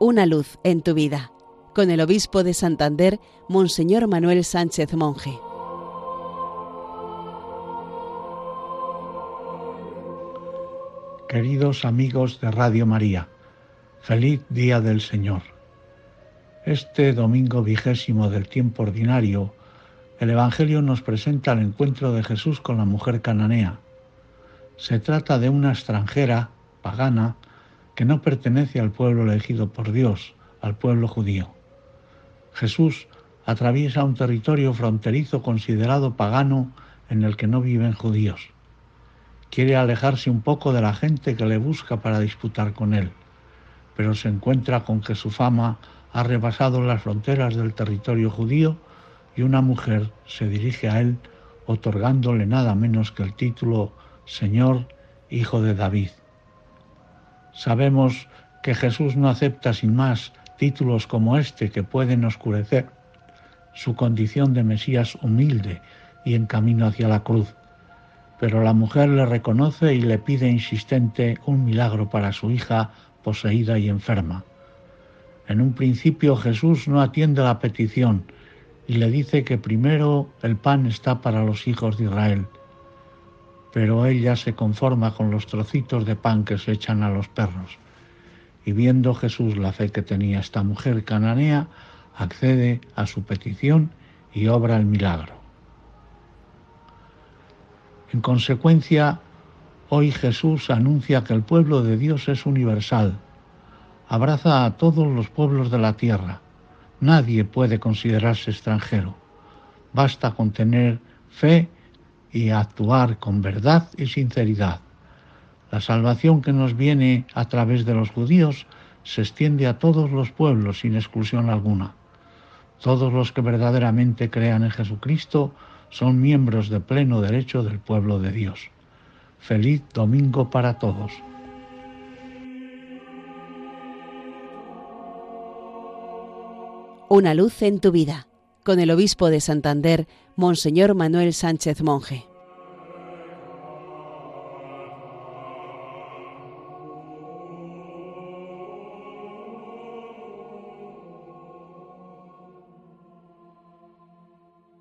Una luz en tu vida, con el obispo de Santander, Monseñor Manuel Sánchez Monje. Queridos amigos de Radio María, feliz día del Señor. Este domingo vigésimo del tiempo ordinario, el Evangelio nos presenta el encuentro de Jesús con la mujer cananea. Se trata de una extranjera, pagana, que no pertenece al pueblo elegido por Dios, al pueblo judío. Jesús atraviesa un territorio fronterizo considerado pagano en el que no viven judíos. Quiere alejarse un poco de la gente que le busca para disputar con él, pero se encuentra con que su fama ha rebasado las fronteras del territorio judío y una mujer se dirige a él otorgándole nada menos que el título Señor, Hijo de David. Sabemos que Jesús no acepta sin más títulos como este que pueden oscurecer su condición de Mesías humilde y en camino hacia la cruz. Pero la mujer le reconoce y le pide insistente un milagro para su hija poseída y enferma. En un principio Jesús no atiende la petición y le dice que primero el pan está para los hijos de Israel pero ella se conforma con los trocitos de pan que se echan a los perros. Y viendo Jesús la fe que tenía esta mujer cananea, accede a su petición y obra el milagro. En consecuencia, hoy Jesús anuncia que el pueblo de Dios es universal, abraza a todos los pueblos de la tierra. Nadie puede considerarse extranjero. Basta con tener fe y actuar con verdad y sinceridad. La salvación que nos viene a través de los judíos se extiende a todos los pueblos sin exclusión alguna. Todos los que verdaderamente crean en Jesucristo son miembros de pleno derecho del pueblo de Dios. Feliz domingo para todos. Una luz en tu vida, con el obispo de Santander, Monseñor Manuel Sánchez Monje.